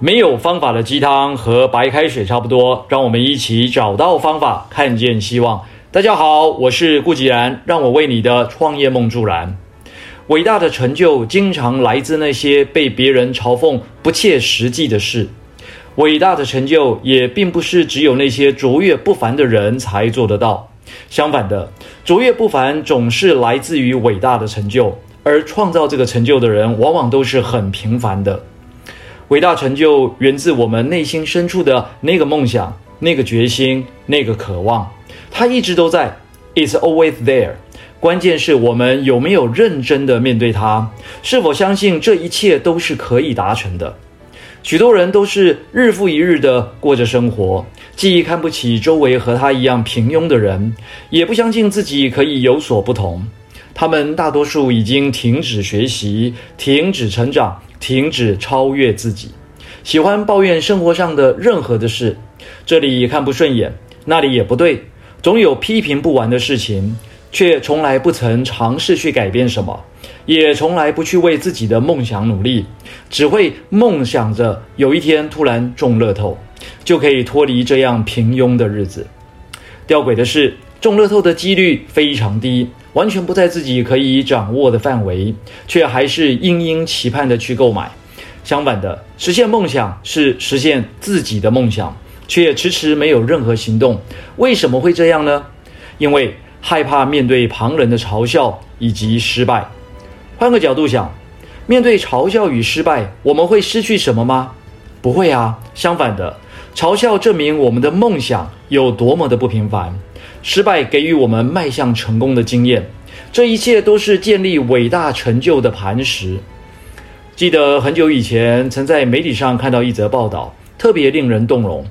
没有方法的鸡汤和白开水差不多，让我们一起找到方法，看见希望。大家好，我是顾吉然，让我为你的创业梦助燃。伟大的成就经常来自那些被别人嘲讽不切实际的事。伟大的成就也并不是只有那些卓越不凡的人才做得到。相反的，卓越不凡总是来自于伟大的成就，而创造这个成就的人往往都是很平凡的。伟大成就源自我们内心深处的那个梦想、那个决心、那个渴望，它一直都在，It's always there。关键是我们有没有认真的面对它，是否相信这一切都是可以达成的。许多人都是日复一日的过着生活，既看不起周围和他一样平庸的人，也不相信自己可以有所不同。他们大多数已经停止学习，停止成长。停止超越自己，喜欢抱怨生活上的任何的事，这里看不顺眼，那里也不对，总有批评不完的事情，却从来不曾尝试去改变什么，也从来不去为自己的梦想努力，只会梦想着有一天突然中乐透，就可以脱离这样平庸的日子。吊诡的是，中乐透的几率非常低。完全不在自己可以掌握的范围，却还是殷殷期盼地去购买。相反的，实现梦想是实现自己的梦想，却迟迟没有任何行动。为什么会这样呢？因为害怕面对旁人的嘲笑以及失败。换个角度想，面对嘲笑与失败，我们会失去什么吗？不会啊。相反的，嘲笑证明我们的梦想有多么的不平凡。失败给予我们迈向成功的经验，这一切都是建立伟大成就的磐石。记得很久以前，曾在媒体上看到一则报道，特别令人动容。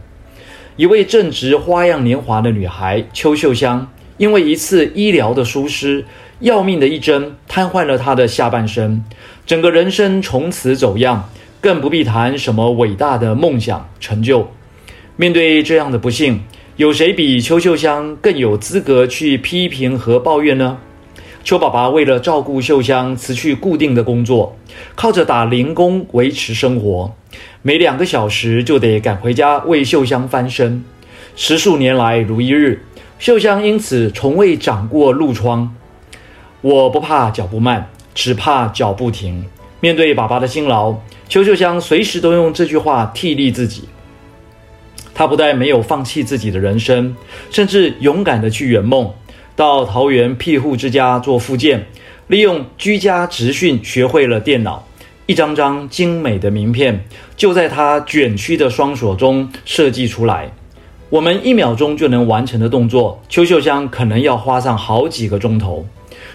一位正值花样年华的女孩邱秀香，因为一次医疗的疏失，要命的一针瘫痪了她的下半身，整个人生从此走样，更不必谈什么伟大的梦想成就。面对这样的不幸，有谁比邱秀香更有资格去批评和抱怨呢？邱爸爸为了照顾秀香，辞去固定的工作，靠着打零工维持生活，每两个小时就得赶回家为秀香翻身。十数年来如一日，秀香因此从未长过褥疮。我不怕脚步慢，只怕脚步停。面对爸爸的辛劳，邱秀香随时都用这句话替励自己。他不但没有放弃自己的人生，甚至勇敢的去圆梦，到桃园庇护之家做复健，利用居家职训学会了电脑，一张张精美的名片就在他卷曲的双手中设计出来。我们一秒钟就能完成的动作，邱秀香可能要花上好几个钟头，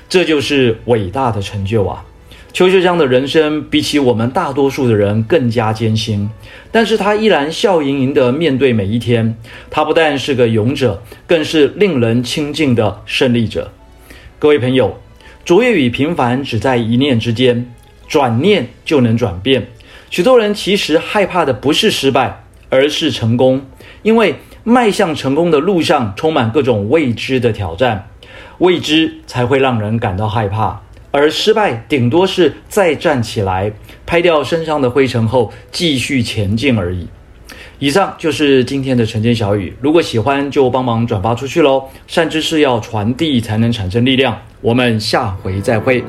这就是伟大的成就啊！邱秀香的人生比起我们大多数的人更加艰辛，但是她依然笑盈盈地面对每一天。她不但是个勇者，更是令人亲近的胜利者。各位朋友，卓越与平凡只在一念之间，转念就能转变。许多人其实害怕的不是失败，而是成功，因为迈向成功的路上充满各种未知的挑战，未知才会让人感到害怕。而失败顶多是再站起来，拍掉身上的灰尘后继续前进而已。以上就是今天的晨间小语，如果喜欢就帮忙转发出去喽。善知识要传递才能产生力量。我们下回再会。